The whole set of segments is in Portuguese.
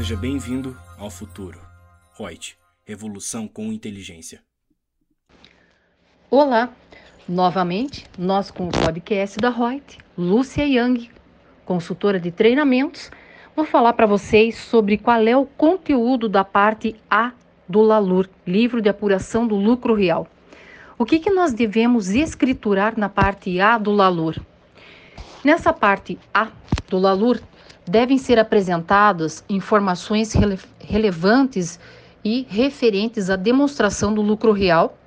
Seja bem-vindo ao futuro. Reut, revolução com inteligência. Olá, novamente, nós com o podcast da Reut, Lúcia Young, consultora de treinamentos, vou falar para vocês sobre qual é o conteúdo da parte A do LALUR, livro de apuração do lucro real. O que, que nós devemos escriturar na parte A do LALUR? Nessa parte A do LALUR, devem ser apresentadas informações rele relevantes e referentes à demonstração do lucro real,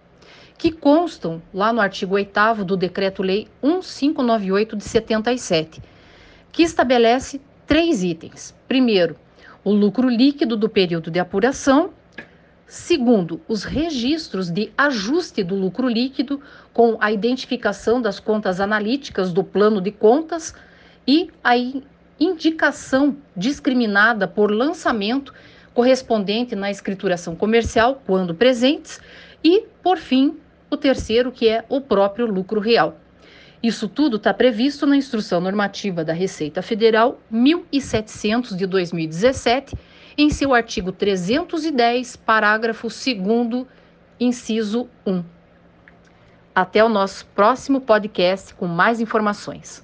que constam lá no artigo 8 do Decreto-Lei 1598 de 77, que estabelece três itens. Primeiro, o lucro líquido do período de apuração. Segundo, os registros de ajuste do lucro líquido com a identificação das contas analíticas do plano de contas e a indicação discriminada por lançamento correspondente na escrituração comercial, quando presentes, e, por fim, o terceiro, que é o próprio lucro real. Isso tudo está previsto na Instrução Normativa da Receita Federal 1700 de 2017, em seu artigo 310, parágrafo 2, inciso 1. Até o nosso próximo podcast com mais informações.